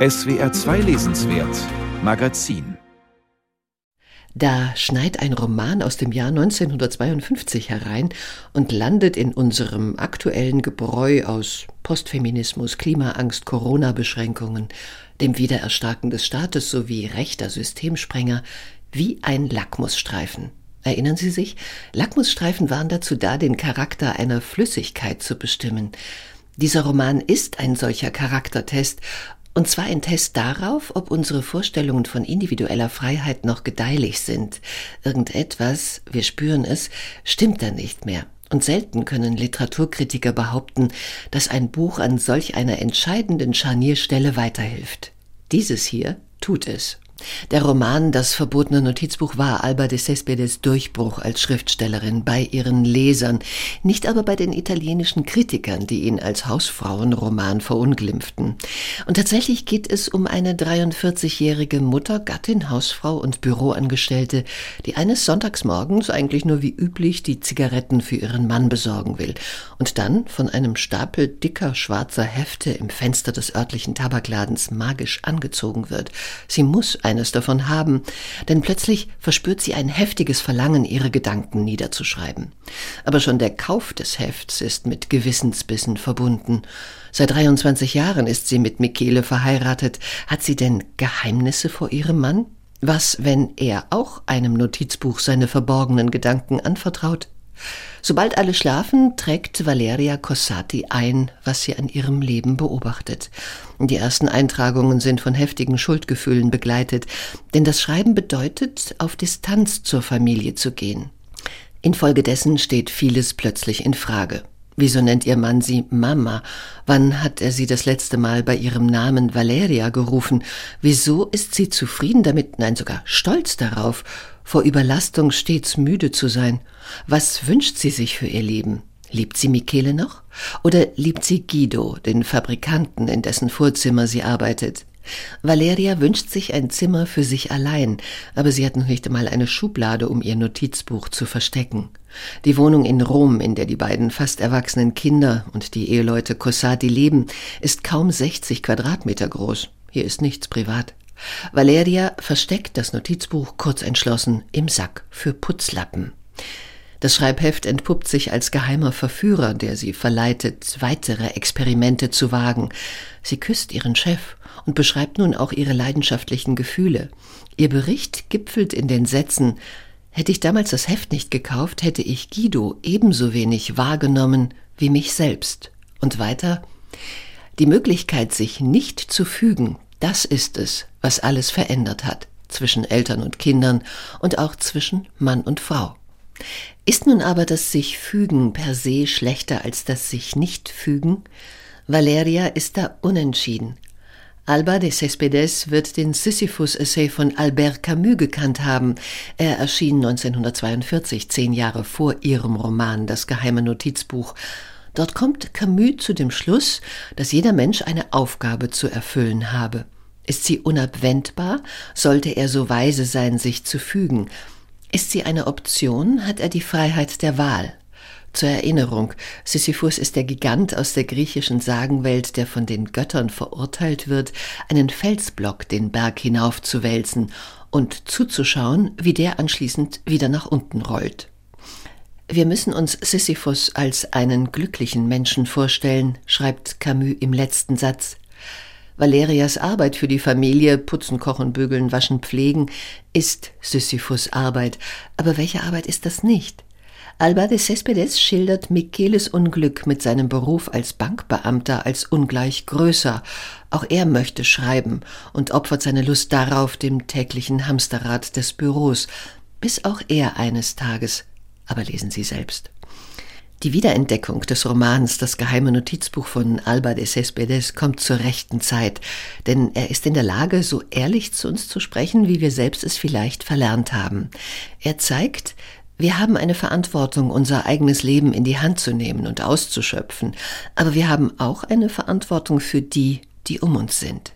SWR 2 Lesenswert Magazin da schneit ein Roman aus dem Jahr 1952 herein und landet in unserem aktuellen Gebräu aus Postfeminismus, Klimaangst, Corona-Beschränkungen, dem Wiedererstarken des Staates sowie rechter Systemsprenger wie ein Lackmusstreifen. Erinnern Sie sich? Lackmusstreifen waren dazu da, den Charakter einer Flüssigkeit zu bestimmen. Dieser Roman ist ein solcher Charaktertest und zwar ein Test darauf, ob unsere Vorstellungen von individueller Freiheit noch gedeihlich sind. Irgendetwas, wir spüren es, stimmt da nicht mehr. Und selten können Literaturkritiker behaupten, dass ein Buch an solch einer entscheidenden Scharnierstelle weiterhilft. Dieses hier tut es. Der Roman Das verbotene Notizbuch war Alba de Cespedes Durchbruch als Schriftstellerin bei ihren Lesern, nicht aber bei den italienischen Kritikern, die ihn als Hausfrauenroman verunglimpften. Und tatsächlich geht es um eine 43-jährige Mutter, Gattin, Hausfrau und Büroangestellte, die eines Sonntagsmorgens eigentlich nur wie üblich die Zigaretten für ihren Mann besorgen will und dann von einem Stapel dicker schwarzer Hefte im Fenster des örtlichen Tabakladens magisch angezogen wird. Sie muss eines davon haben, denn plötzlich verspürt sie ein heftiges Verlangen, ihre Gedanken niederzuschreiben. Aber schon der Kauf des Hefts ist mit Gewissensbissen verbunden. Seit 23 Jahren ist sie mit Michele verheiratet. Hat sie denn Geheimnisse vor ihrem Mann? Was, wenn er auch einem Notizbuch seine verborgenen Gedanken anvertraut? Sobald alle schlafen, trägt Valeria Cossati ein, was sie an ihrem Leben beobachtet. Die ersten Eintragungen sind von heftigen Schuldgefühlen begleitet, denn das Schreiben bedeutet, auf Distanz zur Familie zu gehen. Infolgedessen steht vieles plötzlich in Frage. Wieso nennt ihr Mann sie Mama? Wann hat er sie das letzte Mal bei ihrem Namen Valeria gerufen? Wieso ist sie zufrieden damit, nein sogar stolz darauf, vor Überlastung stets müde zu sein? Was wünscht sie sich für ihr Leben? Liebt sie Michele noch? Oder liebt sie Guido, den Fabrikanten, in dessen Vorzimmer sie arbeitet? Valeria wünscht sich ein Zimmer für sich allein, aber sie hat noch nicht einmal eine Schublade, um ihr Notizbuch zu verstecken. Die Wohnung in Rom, in der die beiden fast erwachsenen Kinder und die Eheleute Cossati leben, ist kaum 60 Quadratmeter groß. Hier ist nichts privat. Valeria versteckt das Notizbuch kurz entschlossen im Sack für Putzlappen. Das Schreibheft entpuppt sich als geheimer Verführer, der sie verleitet, weitere Experimente zu wagen. Sie küsst ihren Chef und beschreibt nun auch ihre leidenschaftlichen Gefühle. Ihr Bericht gipfelt in den Sätzen Hätte ich damals das Heft nicht gekauft, hätte ich Guido ebenso wenig wahrgenommen wie mich selbst. Und weiter Die Möglichkeit, sich nicht zu fügen, das ist es, was alles verändert hat zwischen Eltern und Kindern und auch zwischen Mann und Frau. Ist nun aber das sich fügen per se schlechter als das sich nicht fügen? Valeria ist da unentschieden. Alba de Cespedes wird den Sisyphus-Essay von Albert Camus gekannt haben. Er erschien 1942, zehn Jahre vor ihrem Roman Das geheime Notizbuch. Dort kommt Camus zu dem Schluss, dass jeder Mensch eine Aufgabe zu erfüllen habe. Ist sie unabwendbar, sollte er so weise sein, sich zu fügen. Ist sie eine Option, hat er die Freiheit der Wahl. Zur Erinnerung, Sisyphus ist der Gigant aus der griechischen Sagenwelt, der von den Göttern verurteilt wird, einen Felsblock den Berg hinaufzuwälzen und zuzuschauen, wie der anschließend wieder nach unten rollt. Wir müssen uns Sisyphus als einen glücklichen Menschen vorstellen, schreibt Camus im letzten Satz. Valerias Arbeit für die Familie, putzen, kochen, bügeln, waschen, pflegen, ist Sisyphus Arbeit. Aber welche Arbeit ist das nicht? Alba de Cespedes schildert Micheles Unglück mit seinem Beruf als Bankbeamter als ungleich größer. Auch er möchte schreiben und opfert seine Lust darauf dem täglichen Hamsterrad des Büros, bis auch er eines Tages, aber lesen Sie selbst, die Wiederentdeckung des Romans Das geheime Notizbuch von Alba de Cespedes kommt zur rechten Zeit, denn er ist in der Lage, so ehrlich zu uns zu sprechen, wie wir selbst es vielleicht verlernt haben. Er zeigt, wir haben eine Verantwortung, unser eigenes Leben in die Hand zu nehmen und auszuschöpfen, aber wir haben auch eine Verantwortung für die, die um uns sind.